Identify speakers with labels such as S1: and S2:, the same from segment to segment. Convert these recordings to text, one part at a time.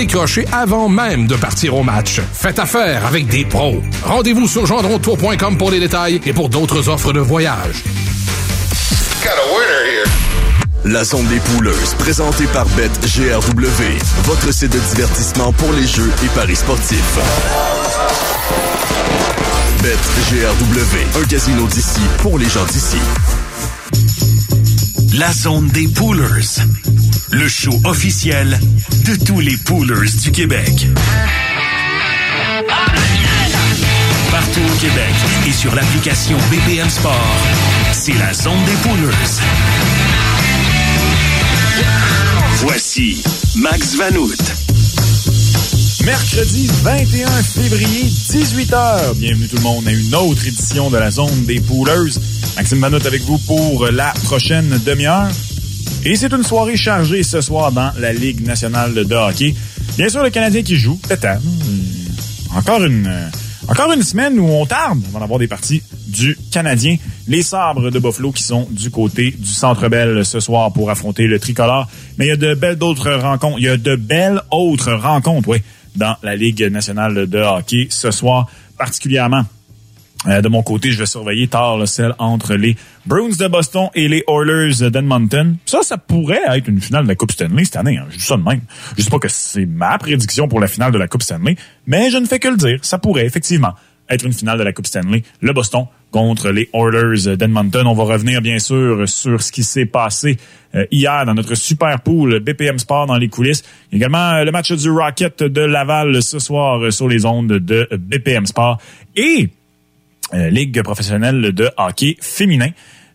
S1: décrocher avant même de partir au match. Faites affaire avec des pros. Rendez-vous sur gendrontour.com pour les détails et pour d'autres offres de voyage.
S2: La zone des pouleuses, présentée par BetGRW, votre site de divertissement pour les jeux et paris sportifs. BetGRW, un casino d'ici pour les gens d'ici.
S3: La zone des poolers, le show officiel de tous les poolers du Québec. Partout au Québec et sur l'application BPM Sport, c'est la zone des poolers. Voici Max Vanout.
S4: Mercredi 21 février, 18h. Bienvenue tout le monde à une autre édition de la zone des poolers. Maxime Vanout avec vous pour la prochaine demi-heure. Et c'est une soirée chargée ce soir dans la Ligue nationale de hockey. Bien sûr, le Canadien qui joue. Peut-être. Encore une, encore une semaine où on tarde avant d'avoir des parties du Canadien. Les sabres de Buffalo qui sont du côté du Centre Bell ce soir pour affronter le tricolore. Mais il y a de belles d'autres rencontres. Il y a de belles autres rencontres, oui, dans la Ligue nationale de hockey ce soir, particulièrement. Euh, de mon côté, je vais surveiller tard le celle entre les Bruins de Boston et les Oilers d'Edmonton. Ça, ça pourrait être une finale de la Coupe Stanley cette année. Hein. Je dis ça de même. Je dis pas que c'est ma prédiction pour la finale de la Coupe Stanley, mais je ne fais que le dire. Ça pourrait effectivement être une finale de la Coupe Stanley. Le Boston contre les Oilers d'Edmonton. On va revenir bien sûr sur ce qui s'est passé euh, hier dans notre super pool BPM Sport dans les coulisses. Également euh, le match du Rocket de Laval ce soir sur les ondes de BPM Sport et Ligue professionnelle de hockey féminin.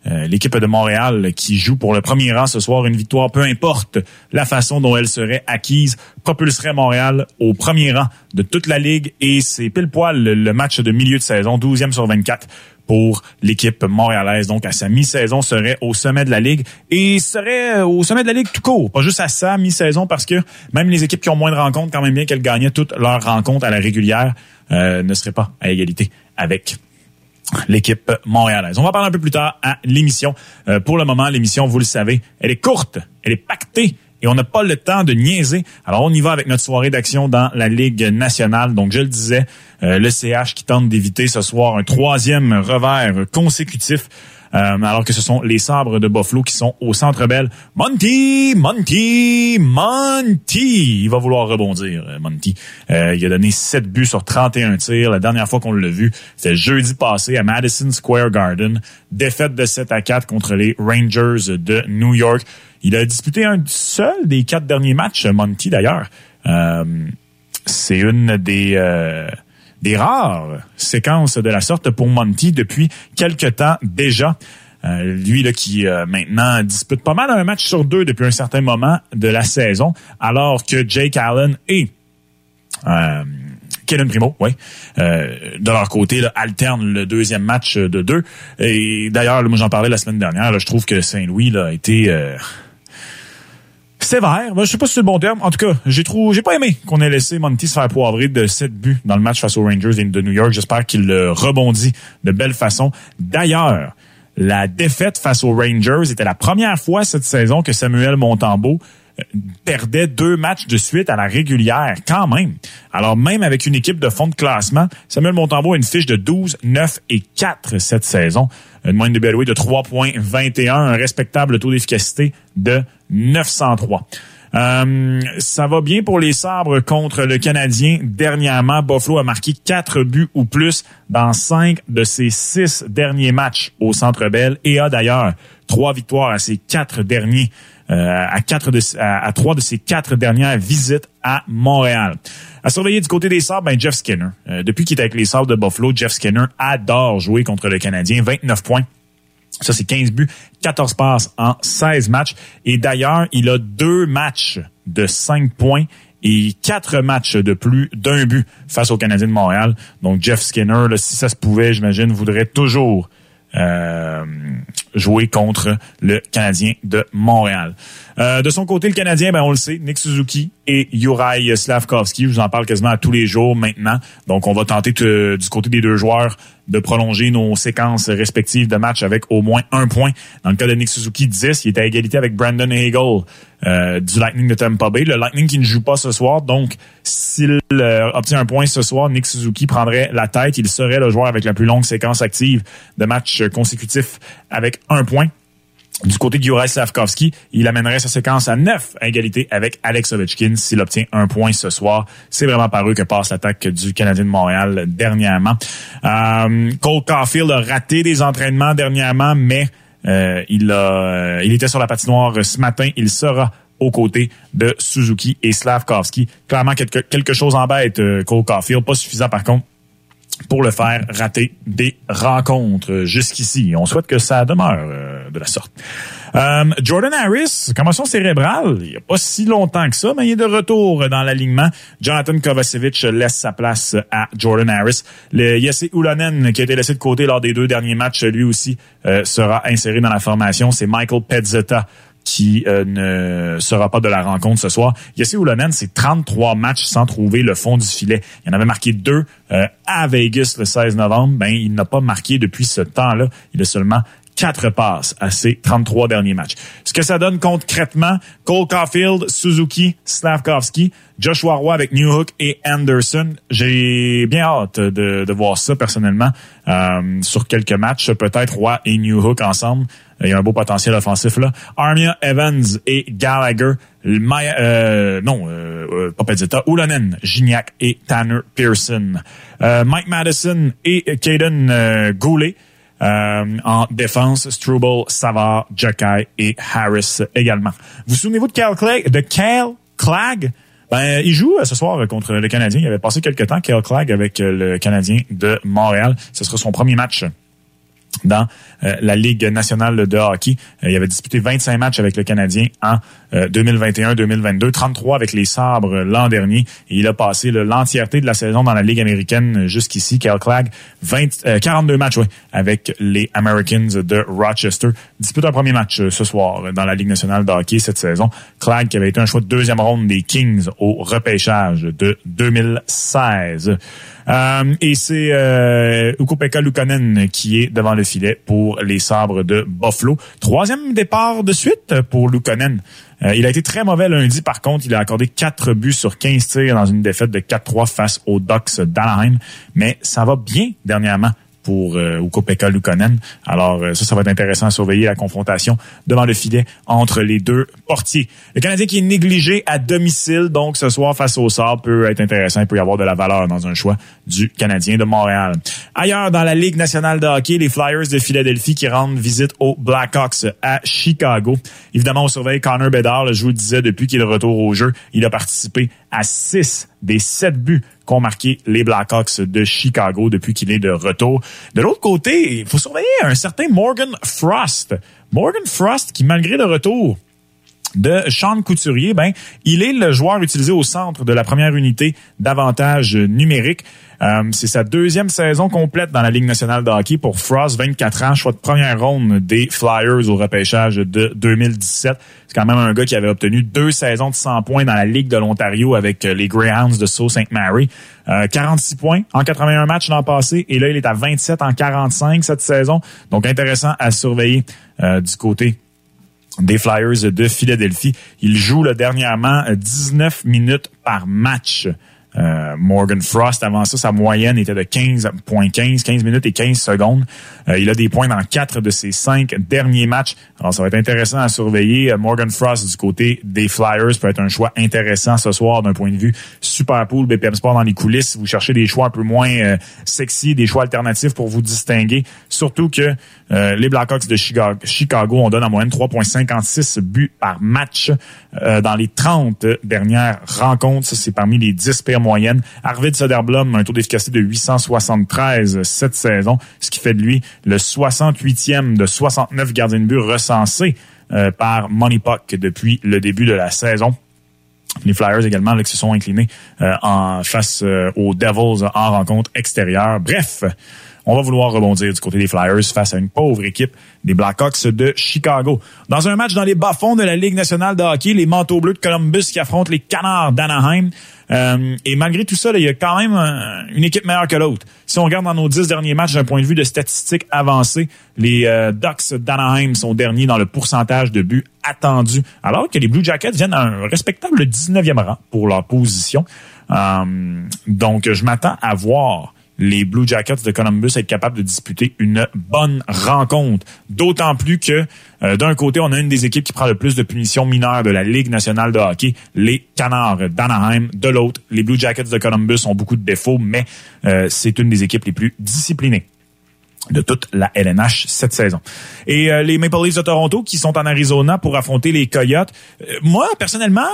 S4: l'équipe de Montréal qui joue pour le premier rang ce soir une victoire, peu importe la façon dont elle serait acquise, propulserait Montréal au premier rang de toute la ligue et c'est pile poil le match de milieu de saison, 12e sur 24 pour l'équipe montréalaise. Donc, à sa mi-saison, serait au sommet de la Ligue et serait euh, au sommet de la Ligue tout court. Pas juste à sa mi-saison parce que même les équipes qui ont moins de rencontres, quand même bien qu'elles gagnaient toutes leurs rencontres à la régulière, euh, ne seraient pas à égalité avec l'équipe montréalaise. On va parler un peu plus tard à l'émission. Euh, pour le moment, l'émission, vous le savez, elle est courte, elle est pactée et on n'a pas le temps de niaiser. Alors, on y va avec notre soirée d'action dans la Ligue nationale. Donc, je le disais, euh, le CH qui tente d'éviter ce soir un troisième revers consécutif. Euh, alors que ce sont les sabres de Buffalo qui sont au centre belle. Monty, Monty, Monty. Il va vouloir rebondir, euh, Monty. il a donné 7 buts sur 31 tirs. La dernière fois qu'on l'a vu, c'était jeudi passé à Madison Square Garden. Défaite de 7 à 4 contre les Rangers de New York. Il a disputé un seul des quatre derniers matchs, Monty d'ailleurs. Euh, c'est une des euh, des rares séquences de la sorte pour Monty depuis quelque temps déjà. Euh, lui là qui maintenant dispute pas mal un match sur deux depuis un certain moment de la saison, alors que Jake Allen et Kellen Primo, oui, de leur côté, là, alterne le deuxième match de deux. Et d'ailleurs, moi j'en parlais la semaine dernière, je trouve que Saint-Louis a été sévère. je sais pas si c'est le bon terme. En tout cas, j'ai trop, j'ai pas aimé qu'on ait laissé Monty se faire poivrer de 7 buts dans le match face aux Rangers de New York. J'espère qu'il rebondit de belle façon. D'ailleurs, la défaite face aux Rangers était la première fois cette saison que Samuel Montembeau perdait deux matchs de suite à la régulière, quand même. Alors, même avec une équipe de fond de classement, Samuel Montembeau a une fiche de 12, 9 et 4 cette saison. Une moyenne de Bedouin de 3,21, un respectable taux d'efficacité de 903. Euh, ça va bien pour les sabres contre le Canadien. Dernièrement, Buffalo a marqué quatre buts ou plus dans cinq de ses six derniers matchs au Centre Bell et a d'ailleurs trois victoires à ses quatre derniers euh, à trois de ses quatre dernières visites à Montréal. À surveiller du côté des Sabres, ben Jeff Skinner. Euh, depuis qu'il est avec les Sabres de Buffalo, Jeff Skinner adore jouer contre le Canadien. 29 points. Ça, c'est 15 buts, 14 passes en 16 matchs. Et d'ailleurs, il a deux matchs de 5 points et quatre matchs de plus d'un but face au Canadien de Montréal. Donc, Jeff Skinner, si ça se pouvait, j'imagine, voudrait toujours euh, jouer contre le Canadien de Montréal. Euh, de son côté, le Canadien, ben on le sait, Nick Suzuki et Juraj Slavkovski. Je vous en parle quasiment à tous les jours maintenant. Donc, on va tenter du côté des deux joueurs de prolonger nos séquences respectives de match avec au moins un point. Dans le cas de Nick Suzuki, 10. Il est à égalité avec Brandon Hagel euh, du Lightning de Tampa Bay. Le Lightning qui ne joue pas ce soir. Donc, s'il euh, obtient un point ce soir, Nick Suzuki prendrait la tête. Il serait le joueur avec la plus longue séquence active de matchs consécutifs avec un point. Du côté de Juraj Slavkovski, il amènerait sa séquence à 9 à égalité avec Alex Ovechkin s'il obtient un point ce soir. C'est vraiment par eux que passe l'attaque du Canadien de Montréal dernièrement. Euh, Cole Caulfield a raté des entraînements dernièrement, mais euh, il, a, il était sur la patinoire ce matin. Il sera aux côtés de Suzuki et Slavkovski. Clairement, quelque, quelque chose en bête, euh, Cole Caulfield. Pas suffisant, par contre, pour le faire rater des rencontres jusqu'ici. On souhaite que ça demeure euh, de la sorte. Euh, Jordan Harris, commotion cérébrale, il n'y a pas si longtemps que ça, mais il est de retour dans l'alignement. Jonathan Kovacevic laisse sa place à Jordan Harris. Le Jesse Ulonen, qui a été laissé de côté lors des deux derniers matchs, lui aussi euh, sera inséré dans la formation. C'est Michael Pezzetta qui euh, ne sera pas de la rencontre ce soir. Yossi Ulonen, c'est 33 matchs sans trouver le fond du filet. Il en avait marqué deux à Vegas le 16 novembre. Ben, il n'a pas marqué depuis ce temps-là. Il a seulement quatre passes à ses 33 derniers matchs. Ce que ça donne concrètement, Cole Caulfield, Suzuki, Slavkovski, Joshua Roy avec Newhook et Anderson. J'ai bien hâte de, de, voir ça personnellement euh, sur quelques matchs, peut-être Roy et Newhook ensemble. Il y a un beau potentiel offensif là. Armia Evans et Gallagher. euh, non, euh, euh pas Pedita, Ulonen, Gignac et Tanner Pearson. Euh, Mike Madison et Caden Goulet. En défense, Struble, Savard, Jacky et Harris également. Vous souvenez-vous de Cal Clegg? De Clegg? Ben, il joue ce soir contre le Canadien. Il avait passé quelques temps, Cal Clegg, avec le Canadien de Montréal. Ce sera son premier match dans euh, la Ligue nationale de hockey. Euh, il avait disputé 25 matchs avec le Canadien en 2021-2022, euh, 33 avec les Sabres l'an dernier. Il a passé l'entièreté de la saison dans la Ligue américaine jusqu'ici. Cal Clegg, 20, 42 matchs ouais, avec les Americans de Rochester. Dispute un premier match ce soir dans la Ligue nationale de hockey cette saison. Clegg qui avait été un choix de deuxième ronde des Kings au repêchage de 2016. Euh, et c'est euh, Ukopeka Lukanen qui est devant le filet pour les sabres de Buffalo. Troisième départ de suite pour Lukanen. Euh, il a été très mauvais lundi, par contre. Il a accordé 4 buts sur 15 tirs dans une défaite de 4-3 face aux Ducks d'Anaheim. Mais ça va bien dernièrement pour euh, Ukopeka Lukonen. Alors euh, ça, ça va être intéressant à surveiller la confrontation devant le filet entre les deux portiers. Le Canadien qui est négligé à domicile, donc ce soir face au sort peut être intéressant. Il peut y avoir de la valeur dans un choix du Canadien de Montréal. Ailleurs, dans la Ligue nationale de hockey, les Flyers de Philadelphie qui rendent visite aux Blackhawks à Chicago. Évidemment, on surveille Connor Bedard. Je vous le disais, depuis qu'il est de retour au jeu, il a participé à six des sept buts qu'ont marqué les Blackhawks de Chicago depuis qu'il est de retour. De l'autre côté, il faut surveiller un certain Morgan Frost. Morgan Frost qui, malgré le retour de Sean Couturier, ben, il est le joueur utilisé au centre de la première unité d'avantage numérique. Euh, c'est sa deuxième saison complète dans la Ligue nationale de hockey pour Frost, 24 ans, choix de première ronde des Flyers au repêchage de 2017. C'est quand même un gars qui avait obtenu deux saisons de 100 points dans la Ligue de l'Ontario avec euh, les Greyhounds de Sault Ste. Mary. 46 euh, points en 81 matchs l'an passé et là, il est à 27 en 45 cette saison. Donc, intéressant à surveiller du côté des Flyers de Philadelphie. Il joue le dernièrement 19 minutes par match. Euh, Morgan Frost, avant ça, sa moyenne était de 15.15, 15 minutes et 15 secondes. Euh, il a des points dans quatre de ses cinq derniers matchs. Alors, ça va être intéressant à surveiller. Euh, Morgan Frost du côté des Flyers peut être un choix intéressant ce soir d'un point de vue super pool BPM Sport dans les coulisses. Vous cherchez des choix un peu moins sexy, des choix alternatifs pour vous distinguer. Surtout que les Blackhawks de Chicago, Chicago, on donne en moyenne 3.56 buts par match dans les 30 dernières rencontres. Ça, c'est parmi les 10 pires moyenne. Arvid Soderblom a un taux d'efficacité de 873 cette saison, ce qui fait de lui le 68e de 69 gardiens de but recensés euh, par Money Puck depuis le début de la saison. Les Flyers également qui se sont inclinés euh, en face euh, aux Devils en rencontre extérieure. Bref, on va vouloir rebondir du côté des Flyers face à une pauvre équipe des Blackhawks de Chicago. Dans un match dans les bas-fonds de la Ligue nationale de hockey, les Manteaux bleus de Columbus qui affrontent les Canards d'Anaheim. Euh, et malgré tout ça, il y a quand même une équipe meilleure que l'autre. Si on regarde dans nos dix derniers matchs d'un point de vue de statistiques avancées, les euh, Ducks d'Anaheim sont derniers dans le pourcentage de buts attendus, alors que les Blue Jackets viennent à un respectable 19e rang pour leur position. Euh, donc, je m'attends à voir les Blue Jackets de Columbus être capables de disputer une bonne rencontre. D'autant plus que euh, d'un côté, on a une des équipes qui prend le plus de punitions mineures de la Ligue nationale de hockey, les Canards d'Anaheim. De l'autre, les Blue Jackets de Columbus ont beaucoup de défauts, mais euh, c'est une des équipes les plus disciplinées de toute la LNH cette saison. Et euh, les Maple Leafs de Toronto qui sont en Arizona pour affronter les Coyotes. moi, personnellement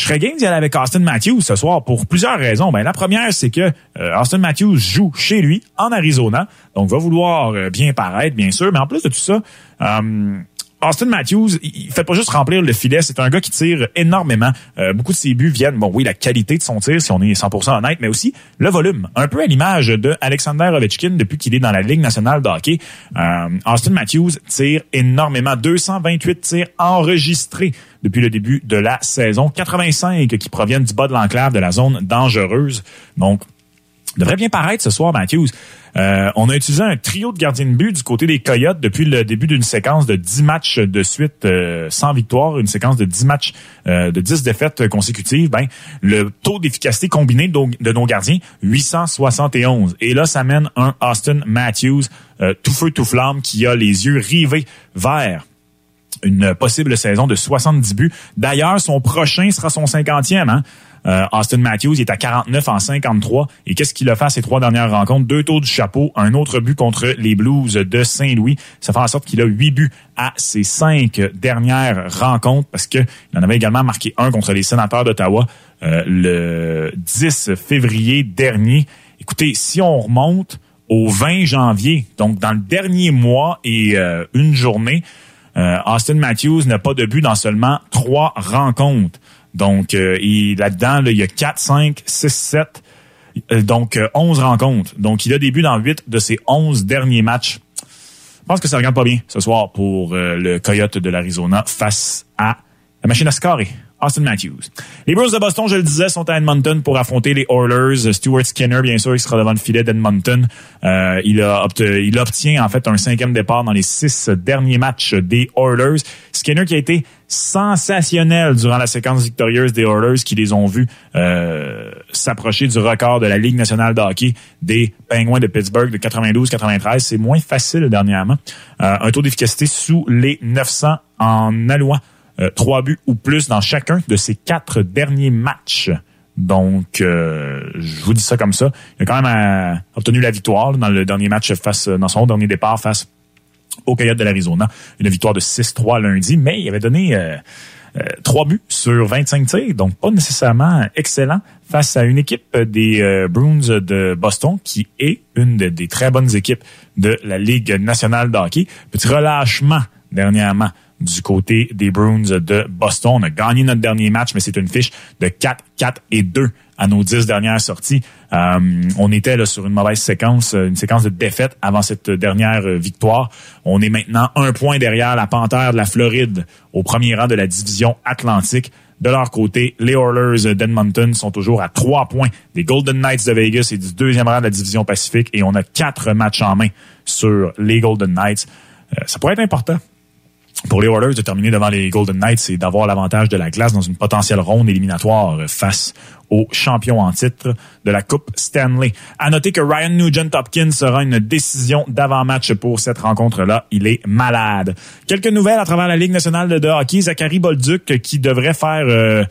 S4: je serais game d'y aller avec Austin Matthews ce soir pour plusieurs raisons. Ben, la première, c'est que euh, Austin Matthews joue chez lui, en Arizona, donc va vouloir euh, bien paraître, bien sûr, mais en plus de tout ça, euh, Austin Matthews, il fait pas juste remplir le filet, c'est un gars qui tire énormément. Euh, beaucoup de ses buts viennent, bon oui, la qualité de son tir, si on est 100% honnête, mais aussi le volume. Un peu à l'image de Alexander Ovechkin depuis qu'il est dans la Ligue nationale de hockey. Euh, Austin Matthews tire énormément, 228 tirs enregistrés depuis le début de la saison, 85 qui proviennent du bas de l'enclave de la zone dangereuse. Donc, devrait bien paraître ce soir, Matthews. Euh, on a utilisé un trio de gardiens de but du côté des Coyotes depuis le début d'une séquence de 10 matchs de suite euh, sans victoire, une séquence de 10 matchs euh, de 10 défaites consécutives. Ben, le taux d'efficacité combiné de, nos gardiens, 871. Et là, ça mène un Austin Matthews tout feu, tout flamme, qui a les yeux rivés vers une possible saison de 70 buts. D'ailleurs, son prochain sera son 50e. Hein? Euh, Austin Matthews est à 49 en 53. Et qu'est-ce qu'il a fait à ses trois dernières rencontres? Deux tours du chapeau, un autre but contre les Blues de Saint-Louis. Ça fait en sorte qu'il a huit buts à ses cinq dernières rencontres parce qu'il en avait également marqué un contre les sénateurs d'Ottawa euh, le 10 février dernier. Écoutez, si on remonte au 20 janvier, donc dans le dernier mois et euh, une journée, Austin Matthews n'a pas de but dans seulement trois rencontres. Donc, euh, là-dedans, il y a 4, 5, 6, 7, donc 11 euh, rencontres. Donc, il a des buts dans 8 de ses 11 derniers matchs. Je pense que ça regarde pas bien ce soir pour euh, le Coyote de l'Arizona face à la machine à scorer. Austin Matthews. Les Bruins de Boston, je le disais, sont à Edmonton pour affronter les Oilers. Stuart Skinner, bien sûr, il sera devant le filet d'Edmonton. Euh, il, il obtient en fait un cinquième départ dans les six derniers matchs des Oilers. Skinner qui a été sensationnel durant la séquence victorieuse des Oilers qui les ont vus euh, s'approcher du record de la Ligue nationale de hockey des Penguins de Pittsburgh de 92-93. C'est moins facile dernièrement. Euh, un taux d'efficacité sous les 900 en allouant trois buts ou plus dans chacun de ses quatre derniers matchs. Donc, euh, je vous dis ça comme ça. Il a quand même euh, obtenu la victoire dans le dernier match face, dans son dernier départ face au Coyote de l'Arizona. Une victoire de 6-3 lundi, mais il avait donné trois buts sur 25 tirs, donc pas nécessairement excellent face à une équipe des Bruins de Boston qui est une des très bonnes équipes de la Ligue nationale de hockey. Petit relâchement dernièrement du côté des Bruins de Boston. On a gagné notre dernier match, mais c'est une fiche de 4, 4 et 2 à nos dix dernières sorties. Euh, on était là sur une mauvaise séquence, une séquence de défaites avant cette dernière victoire. On est maintenant un point derrière la Panthère de la Floride au premier rang de la division Atlantique. De leur côté, les Oilers d'Edmonton sont toujours à trois points des Golden Knights de Vegas et du deuxième rang de la division Pacifique et on a quatre matchs en main sur les Golden Knights. Euh, ça pourrait être important pour les Oilers de terminer devant les Golden Knights, c'est d'avoir l'avantage de la glace dans une potentielle ronde éliminatoire face aux champions en titre de la Coupe Stanley. À noter que Ryan Nugent-Hopkins sera une décision d'avant-match pour cette rencontre-là. Il est malade. Quelques nouvelles à travers la Ligue nationale de hockey. Zachary Bolduc qui devrait faire... Euh,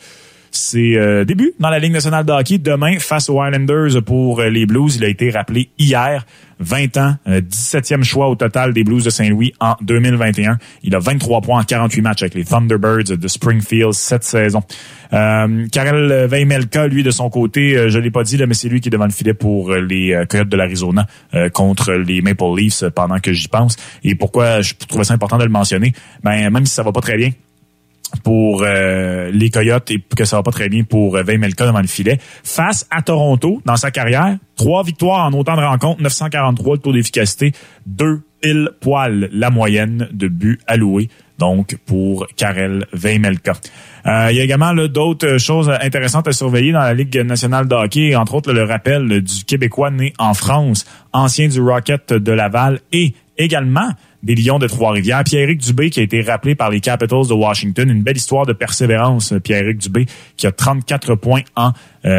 S4: ses euh, débuts dans la Ligue nationale de hockey demain face aux Islanders pour les Blues. Il a été rappelé hier. 20 ans, 17e euh, choix au total des Blues de Saint-Louis en 2021. Il a 23 points en 48 matchs avec les Thunderbirds de Springfield cette saison. Euh, Karel Veimelka, lui, de son côté, euh, je l'ai pas dit, là, mais c'est lui qui est devant le filet pour les Coyotes de l'Arizona contre les Maple Leafs pendant que j'y pense. Et pourquoi je trouvais ça important de le mentionner? Ben, même si ça va pas très bien, pour euh, les Coyotes et que ça va pas très bien pour euh, Veimelka devant le filet. Face à Toronto, dans sa carrière, trois victoires en autant de rencontres, 943 le taux d'efficacité, deux pile poil la moyenne de buts alloués donc pour Karel Veimelka. Euh, il y a également d'autres choses intéressantes à surveiller dans la Ligue nationale de hockey, entre autres le rappel du Québécois né en France, ancien du Rocket de Laval et également des Lions de Trois-Rivières. Pierre-Éric Dubé qui a été rappelé par les Capitals de Washington. Une belle histoire de persévérance, Pierre-Éric Dubé, qui a 34 points en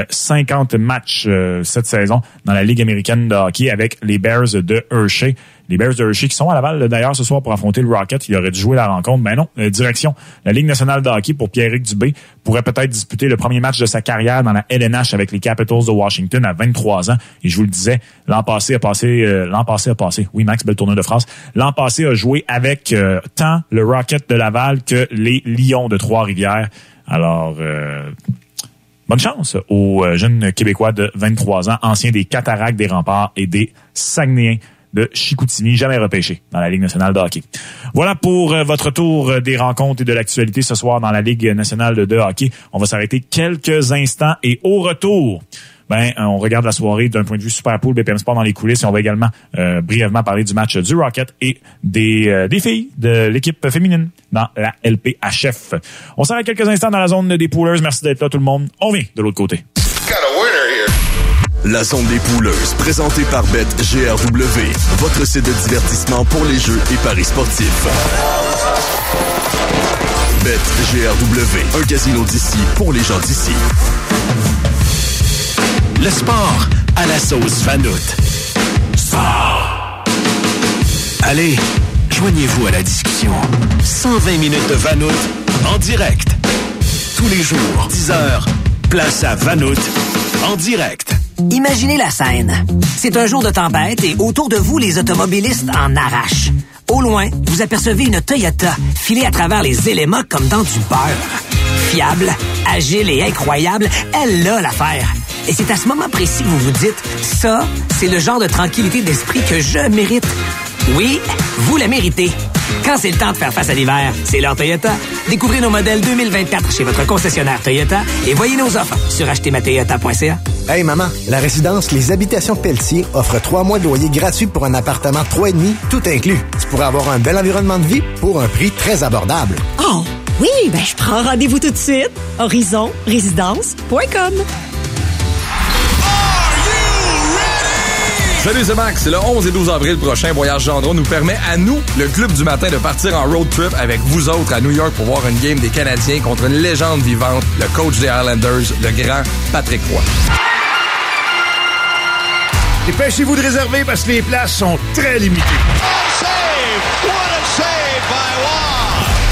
S4: 50 euh, matchs euh, cette saison dans la Ligue américaine de hockey avec les Bears de Hershey. Les Bears de Hershey qui sont à Laval d'ailleurs ce soir pour affronter le Rocket. Il aurait dû jouer la rencontre. Mais non, euh, direction la Ligue nationale de hockey pour Pierre-Éric Dubé pourrait peut-être disputer le premier match de sa carrière dans la LNH avec les Capitals de Washington à 23 ans. Et je vous le disais, l'an passé a passé, l'an passé a passé. Oui, Max, belle tournée de France. L'an passé a joué avec tant le Rocket de Laval que les Lions de Trois-Rivières. Alors, Bonne chance aux euh, jeunes Québécois de 23 ans, anciens des Cataractes, des Remparts et des Saguenayens de Chicoutimi, jamais repêchés dans la Ligue nationale de hockey. Voilà pour euh, votre tour euh, des rencontres et de l'actualité ce soir dans la Ligue nationale de hockey. On va s'arrêter quelques instants et au retour, ben, on regarde la soirée d'un point de vue super pool BPM Sport dans les coulisses et on va également euh, brièvement parler du match du Rocket et des, euh, des filles de l'équipe féminine dans la LPHF. On s'arrête quelques instants dans la zone des poolers. Merci d'être là tout le monde. On vient de l'autre côté.
S2: La zone des poolers, présentée par BetGRW, votre site de divertissement pour les jeux et paris sportifs. BetGRW, un casino d'ici pour les gens d'ici.
S3: Le sport à la sauce Vanout. Sport! Allez, joignez-vous à la discussion. 120 minutes de Vanout en direct. Tous les jours, 10 heures, place à Vanout en direct.
S5: Imaginez la scène. C'est un jour de tempête et autour de vous, les automobilistes en arrachent. Au loin, vous apercevez une Toyota filée à travers les éléments comme dans du beurre. Fiable, agile et incroyable, elle a l'affaire. Et c'est à ce moment précis que vous vous dites, ça, c'est le genre de tranquillité d'esprit que je mérite. Oui, vous la méritez. Quand c'est le temps de faire face à l'hiver, c'est l'heure Toyota. Découvrez nos modèles 2024 chez votre concessionnaire Toyota et voyez nos offres sur achetermatoyota.ca.
S6: Hey maman, la résidence Les Habitations Pelletier offre trois mois de loyer gratuit pour un appartement 3,5, tout inclus. Tu pourrais avoir un bel environnement de vie pour un prix très abordable.
S7: Oh, oui, ben je prends rendez-vous tout de suite. Horizonrésidence.com
S8: Salut, c'est Max. Le 11 et 12 avril prochain, Voyage Gendron nous permet à nous, le club du matin, de partir en road trip avec vous autres à New York pour voir une game des Canadiens contre une légende vivante, le coach des Islanders, le grand Patrick Roy.
S9: Dépêchez-vous de réserver parce que les places sont très limitées.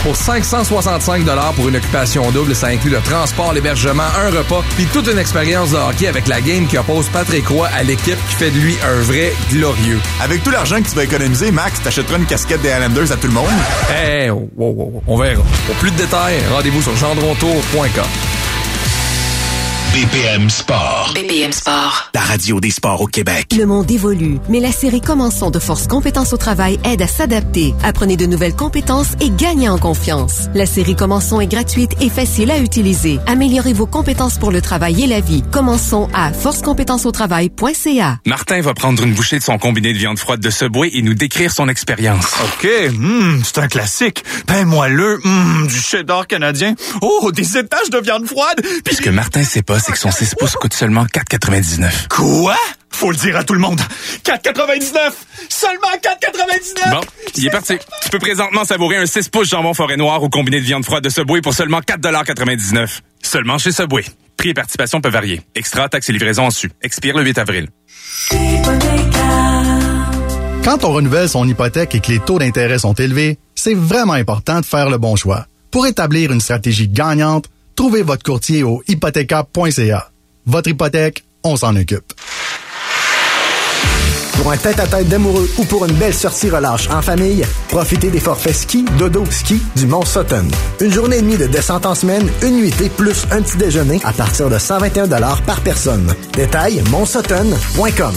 S8: Pour 565 pour une occupation double, ça inclut le transport, l'hébergement, un repas, puis toute une expérience de hockey avec la game qui oppose Patrick Roy à l'équipe qui fait de lui un vrai glorieux.
S10: Avec tout l'argent que tu vas économiser, Max, t'achèteras une casquette des Islanders à tout le monde?
S8: Eh, on verra. Pour plus de détails, rendez-vous sur gendrontour.com.
S3: BPM Sport.
S11: BPM Sport.
S3: La radio des sports au Québec.
S12: Le monde évolue, mais la série Commençons de Force Compétences au travail aide à s'adapter. Apprenez de nouvelles compétences et gagnez en confiance. La série Commençons est gratuite et facile à utiliser. Améliorez vos compétences pour le travail et la vie. Commençons à forcecompétenceautravail.ca.
S13: Martin va prendre une bouchée de son combiné de viande froide de Subway et nous décrire son expérience.
S14: OK, hmm, c'est un classique. Pain moelleux, hmm, du cheddar canadien. Oh, des étages de viande froide.
S13: Puis... Ce que Martin sait pas, c'est que son 6 pouces coûte seulement 4,99.
S14: Quoi? Faut le dire à tout le monde. 4,99! Seulement 4,99!
S13: Bon, il est parti. Tu peux présentement savourer un 6 pouces jambon forêt noir au combiné de viande froide de Subway pour seulement 4,99 Seulement chez Subway. Prix et participation peuvent varier. Extra, taxes et livraison en su. Expire le 8 avril.
S15: Quand on renouvelle son hypothèque et que les taux d'intérêt sont élevés, c'est vraiment important de faire le bon choix. Pour établir une stratégie gagnante, Trouvez votre courtier au hypothéca.ca. Votre hypothèque, on s'en occupe.
S6: Pour un tête-à-tête d'amoureux ou pour une belle sortie relâche en famille, profitez des forfaits ski, dodo, ski du Mont Sutton. Une journée et demie de descente en semaine, une nuitée plus un petit déjeuner à partir de 121 par personne. Détail, montsutton.com.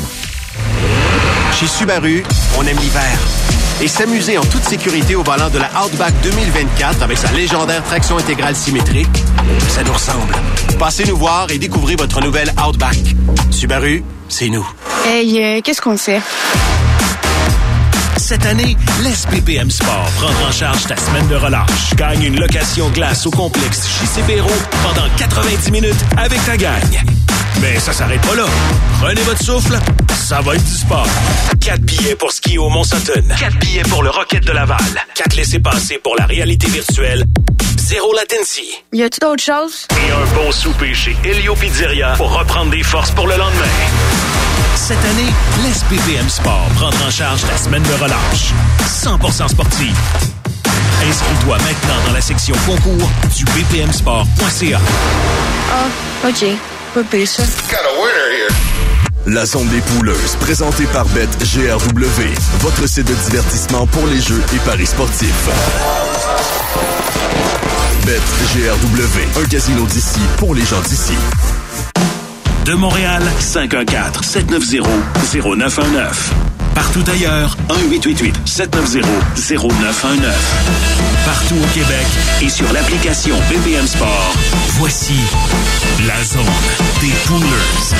S16: Chez Subaru, on aime l'hiver
S11: et s'amuser en toute sécurité au volant de la Outback 2024 avec sa légendaire traction intégrale symétrique, ça nous ressemble. Passez nous voir et découvrez votre nouvelle Outback. Subaru, c'est nous.
S16: Hey, euh, qu'est-ce qu'on fait?
S3: Cette année, laisse BPM Sport prendre en charge ta semaine de relâche. Gagne une location glace au complexe chez Cibéro pendant 90 minutes avec ta gagne. Mais ça s'arrête pas là. Prenez votre souffle, ça va être du sport. 4 billets pour skier au Mont Sutton. 4 billets pour le Rocket de Laval. 4 laissés passer pour la réalité virtuelle. Zéro latency.
S16: Y a-tu d'autres choses?
S3: Et un bon souper chez Helio Pizzeria pour reprendre des forces pour le lendemain. Cette année, laisse BPM Sport prendre en charge ta semaine de relâche. 100% sportive. Inscris-toi maintenant dans la section concours du bpmsport.ca.
S16: Ah, OK. Pas.
S2: La zone des pouleuses, présentée par BetGRW, votre site de divertissement pour les jeux et paris sportifs. BetGRW, un casino d'ici pour les gens d'ici.
S3: De Montréal, 514-790-0919. Partout ailleurs, 1-888-790-0919. Partout au Québec et sur l'application BPM Sport, voici la zone des Poolers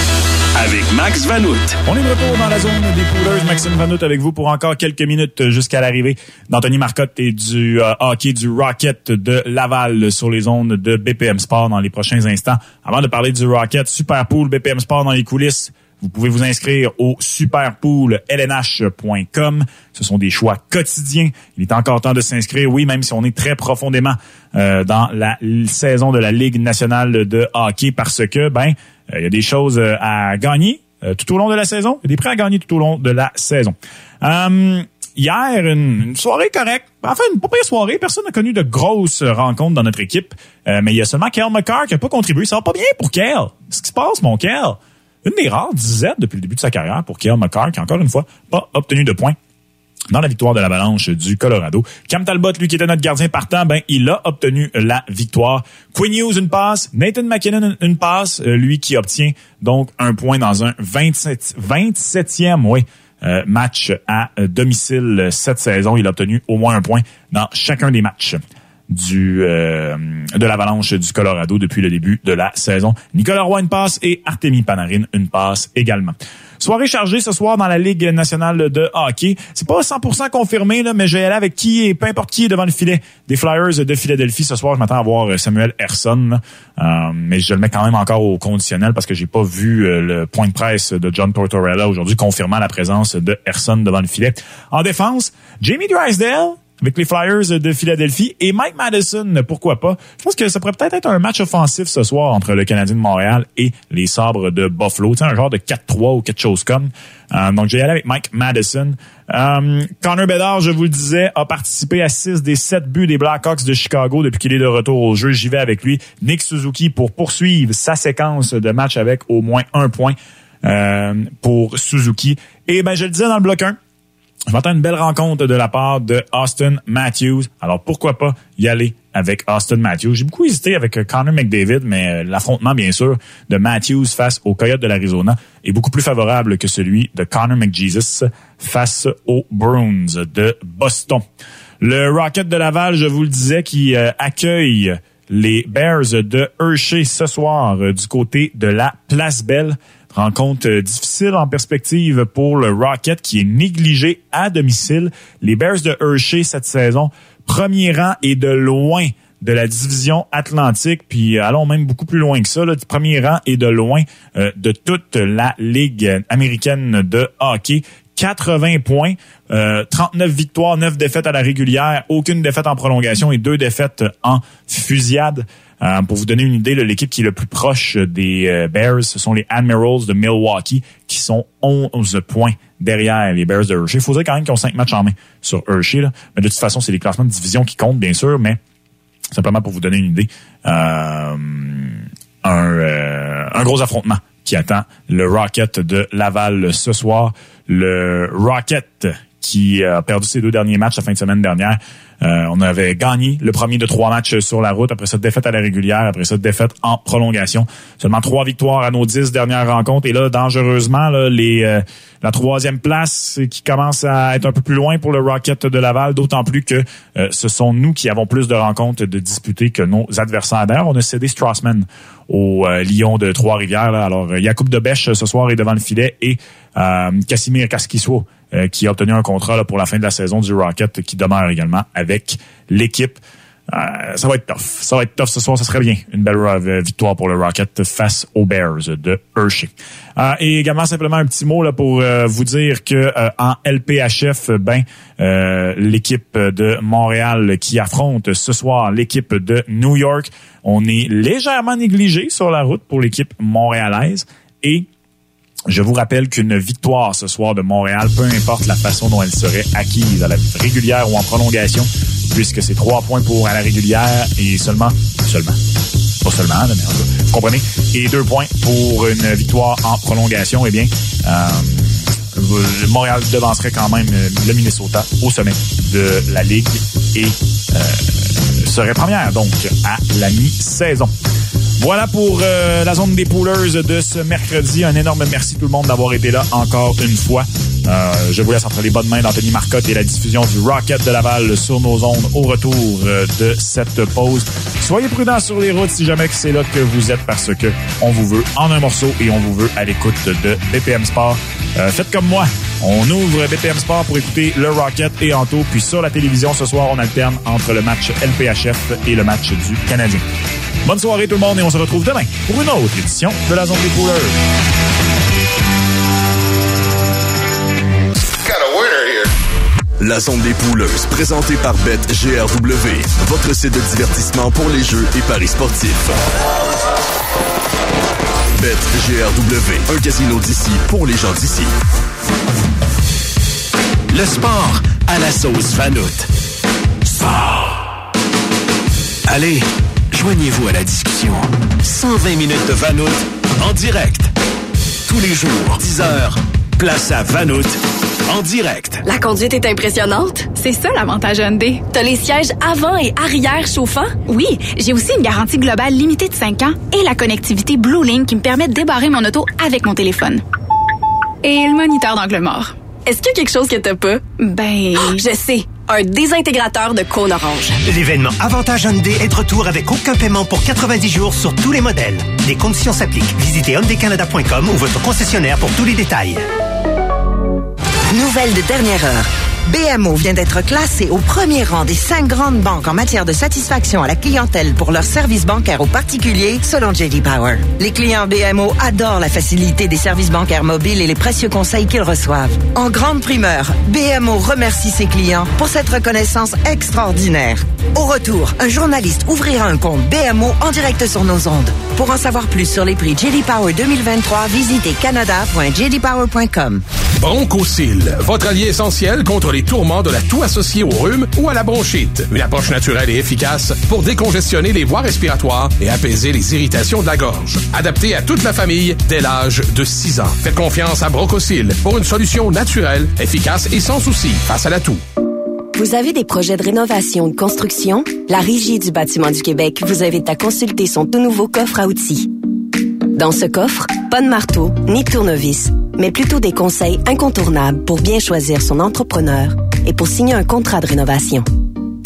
S3: avec Max Vanout.
S4: On est de retour dans la zone des Poolers. Maxime Vanout avec vous pour encore quelques minutes jusqu'à l'arrivée d'Anthony Marcotte et du euh, hockey du Rocket de Laval sur les zones de BPM Sport dans les prochains instants. Avant de parler du Rocket, Super Pool BPM Sport dans les coulisses. Vous pouvez vous inscrire au superpoollnh.com. Ce sont des choix quotidiens. Il est encore temps de s'inscrire, oui, même si on est très profondément euh, dans la saison de la Ligue nationale de hockey parce que, ben, euh, il y a des choses euh, à gagner tout au long de la saison. Il y a des prêts à gagner tout au long de la saison. hier, une, soirée correcte. Enfin, une pas pire soirée. Personne n'a connu de grosses rencontres dans notre équipe. mais il y a seulement Kel McCarr qui n'a pas contribué. Ça va pas bien pour Kel. Qu'est-ce qui se passe, mon Kel? Une des rares dizaines depuis le début de sa carrière pour Kyle McCarr, qui encore une fois pas obtenu de points dans la victoire de l'Avalanche du Colorado. Cam Talbot, lui qui était notre gardien partant, ben il a obtenu la victoire. Quinn Hughes une passe, Nathan McKinnon une passe, euh, lui qui obtient donc un point dans un 27 27e, oui, euh, match à domicile cette saison. Il a obtenu au moins un point dans chacun des matchs du euh, de l'Avalanche du Colorado depuis le début de la saison. Nicolas Roy une passe et Artemi Panarin une passe également. Soirée chargée ce soir dans la Ligue nationale de hockey. C'est pas 100% confirmé, là, mais je vais aller avec qui et peu importe qui est devant le filet des Flyers de Philadelphie. Ce soir, je m'attends à voir Samuel Herson, euh, mais je le mets quand même encore au conditionnel parce que j'ai pas vu euh, le point de presse de John Tortorella aujourd'hui confirmant la présence de Herson devant le filet. En défense, Jamie Drysdale, avec les Flyers de Philadelphie et Mike Madison, pourquoi pas? Je pense que ça pourrait peut-être être un match offensif ce soir entre le Canadien de Montréal et les Sabres de Buffalo. Tu un genre de 4-3 ou quelque chose comme. Euh, donc, j'ai allé avec Mike Madison. Euh, Connor Bedard, je vous le disais, a participé à 6 des 7 buts des Blackhawks de Chicago depuis qu'il est de retour au jeu. J'y vais avec lui. Nick Suzuki pour poursuivre sa séquence de match avec au moins un point euh, pour Suzuki. Et ben, je le disais dans le bloc 1, je m'attends une belle rencontre de la part de Austin Matthews. Alors pourquoi pas y aller avec Austin Matthews? J'ai beaucoup hésité avec euh, Connor McDavid, mais euh, l'affrontement, bien sûr, de Matthews face aux Coyotes de l'Arizona est beaucoup plus favorable que celui de Connor McJesus face aux Bruins de Boston. Le Rocket de Laval, je vous le disais, qui euh, accueille les Bears de Hershey ce soir du côté de la Place Belle. Rencontre euh, difficile en perspective pour le Rocket qui est négligé à domicile. Les Bears de Hershey cette saison, premier rang et de loin de la division Atlantique, puis euh, allons même beaucoup plus loin que ça, là, premier rang et de loin euh, de toute la Ligue américaine de hockey. 80 points, 39 victoires, 9 défaites à la régulière, aucune défaite en prolongation et deux défaites en fusillade. Euh, pour vous donner une idée, l'équipe qui est le plus proche des euh, Bears, ce sont les Admirals de Milwaukee, qui sont 11 points derrière les Bears de Hershey. Il faut dire quand même qu'ils ont 5 matchs en main sur Hershey. Mais de toute façon, c'est les classements de division qui comptent, bien sûr, mais simplement pour vous donner une idée, euh, un gros affrontement qui attend le Rocket de Laval ce soir. Le Rocket qui a perdu ses deux derniers matchs la fin de semaine dernière. Euh, on avait gagné le premier de trois matchs sur la route, après cette défaite à la régulière, après cette défaite en prolongation. Seulement trois victoires à nos dix dernières rencontres. Et là, dangereusement, là, les, euh, la troisième place qui commence à être un peu plus loin pour le Rocket de Laval, d'autant plus que euh, ce sont nous qui avons plus de rencontres de disputer que nos adversaires. D'ailleurs, on a cédé Strassman au Lyon de Trois-Rivières. Alors, Yacoub de Bèche ce soir est devant le filet et Casimir Casquisso euh, qui a obtenu un contrat là, pour la fin de la saison du Rocket, qui demeure également avec l'équipe. Euh, ça va être tough. Ça va être tough ce soir. Ça serait bien une belle euh, victoire pour le Rocket face aux Bears de Hershey. et également simplement un petit mot là pour vous dire que en LPHF, ben l'équipe de Montréal qui affronte ce soir l'équipe de New York, on est légèrement négligé sur la route pour l'équipe montréalaise et je vous rappelle qu'une victoire ce soir de Montréal, peu importe la façon dont elle serait acquise, à la régulière ou en prolongation, puisque c'est trois points pour à la régulière et seulement, seulement, pas seulement, mais vous comprenez, et deux points pour une victoire en prolongation, eh bien, euh, Montréal devancerait quand même le Minnesota au sommet de la Ligue et euh, serait première donc à la mi-saison. Voilà pour euh, la zone des poolers de ce mercredi. Un énorme merci tout le monde d'avoir été là encore une fois. Euh, je vous laisse entre les bonnes mains d'Anthony Marcotte et la diffusion du Rocket de Laval sur nos ondes au retour euh, de cette pause. Soyez prudents sur les routes si jamais c'est là que vous êtes parce que on vous veut en un morceau et on vous veut à l'écoute de BPM Sport. faites comme moi. On ouvre BPM Sport pour écouter le Rocket et Anto. Puis sur la télévision ce soir, on alterne entre le match LPHF et le match du Canadien. Bonne soirée tout le monde et on se retrouve demain pour une autre édition de la Zone des Pouleurs.
S2: La zone des pouleuses, présentée par BetGRW, votre site de divertissement pour les jeux et paris sportifs. BetGRW, un casino d'ici pour les gens d'ici.
S3: Le sport à la sauce Vanout. Sport. Allez, Joignez-vous à la discussion. 120 minutes de Vanout en direct. Tous les jours, 10 heures. Place à Vanout en direct.
S17: La conduite est impressionnante.
S18: C'est ça l'avantage Hyundai.
S17: T'as les sièges avant et arrière chauffants?
S18: Oui, j'ai aussi une garantie globale limitée de 5 ans et la connectivité Blue Link qui me permet de débarrer mon auto avec mon téléphone. Et le moniteur d'angle mort.
S17: Est-ce qu'il y a quelque chose que t'as pas?
S18: Ben...
S17: Oh, je sais un désintégrateur de cône orange.
S19: L'événement Avantage Hyundai est de retour avec aucun paiement pour 90 jours sur tous les modèles. Les conditions s'appliquent. Visitez hyundaicanada.com ou votre concessionnaire pour tous les détails.
S20: Nouvelle de dernière heure. BMO vient d'être classé au premier rang des cinq grandes banques en matière de satisfaction à la clientèle pour leurs services bancaires aux particuliers, selon JD Power. Les clients BMO adorent la facilité des services bancaires mobiles et les précieux conseils qu'ils reçoivent. En grande primeur, BMO remercie ses clients pour cette reconnaissance extraordinaire. Au retour, un journaliste ouvrira un compte BMO en direct sur nos ondes. Pour en savoir plus sur les prix JD Power 2023, visitez canada.jdpower.com.
S1: Bronchocil, votre allié essentiel contre les tourments de la toux associée au rhume ou à la bronchite. Une approche naturelle et efficace pour décongestionner les voies respiratoires et apaiser les irritations de la gorge. Adapté à toute la famille dès l'âge de 6 ans. Faites confiance à Bronchocil pour une solution naturelle, efficace et sans souci face à la toux.
S21: Vous avez des projets de rénovation ou de construction? La Régie du bâtiment du Québec vous invite à consulter son tout nouveau coffre à outils. Dans ce coffre, pas de marteau ni de tournevis, mais plutôt des conseils incontournables pour bien choisir son entrepreneur et pour signer un contrat de rénovation.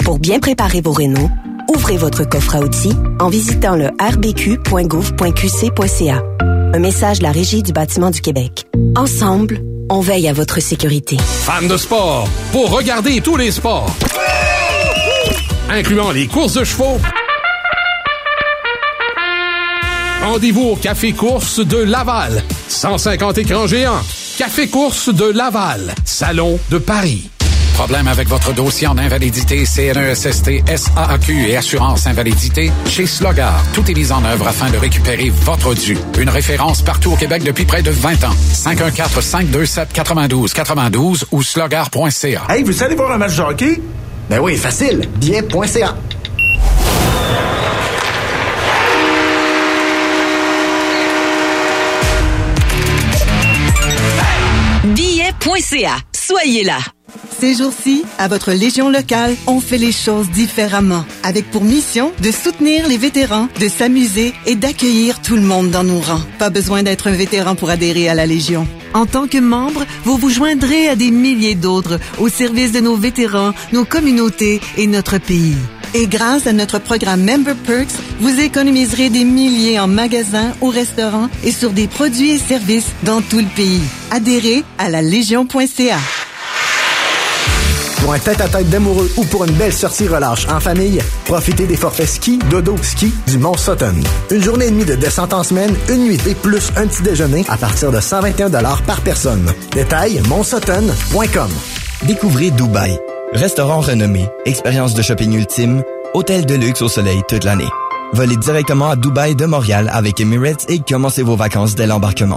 S21: Pour bien préparer vos rénaux, ouvrez votre coffre à outils en visitant le rbq.gouv.qc.ca. Un message de la Régie du bâtiment du Québec. Ensemble, on veille à votre sécurité.
S1: Fans de sport, pour regarder tous les sports, incluant les courses de chevaux, rendez-vous au Café Course de Laval. 150 écrans géants. Café Course de Laval. Salon de Paris.
S22: Problème avec votre dossier en invalidité CNESST, SAAQ et assurance invalidité? Chez Slogar, tout est mis en œuvre afin de récupérer votre dû. Une référence partout au Québec depuis près de 20 ans. 514-527-92-92 92 ou slogar.ca.
S9: Hey, vous allez voir un match de hockey?
S6: Ben oui, facile. Bien.ca.
S20: Billet.ca. Soyez là.
S23: Ces jours-ci, à votre Légion locale, on fait les choses différemment, avec pour mission de soutenir les vétérans, de s'amuser et d'accueillir tout le monde dans nos rangs. Pas besoin d'être un vétéran pour adhérer à la Légion. En tant que membre, vous vous joindrez à des milliers d'autres au service de nos vétérans, nos communautés et notre pays. Et grâce à notre programme Member Perks, vous économiserez des milliers en magasins, au restaurants et sur des produits et services dans tout le pays. Adhérez à la Légion.ca.
S6: Pour un tête-à-tête d'amoureux ou pour une belle sortie relâche en famille, profitez des forfaits ski, dodo, ski du Mont Sutton. Une journée et demie de descente en semaine, une nuitée plus un petit déjeuner à partir de 121 par personne. Détail, montsutton.com.
S24: Découvrez Dubaï. Restaurant renommé, expérience de shopping ultime, hôtel de luxe au soleil toute l'année. Volez directement à Dubaï de Montréal avec Emirates et commencez vos vacances dès l'embarquement.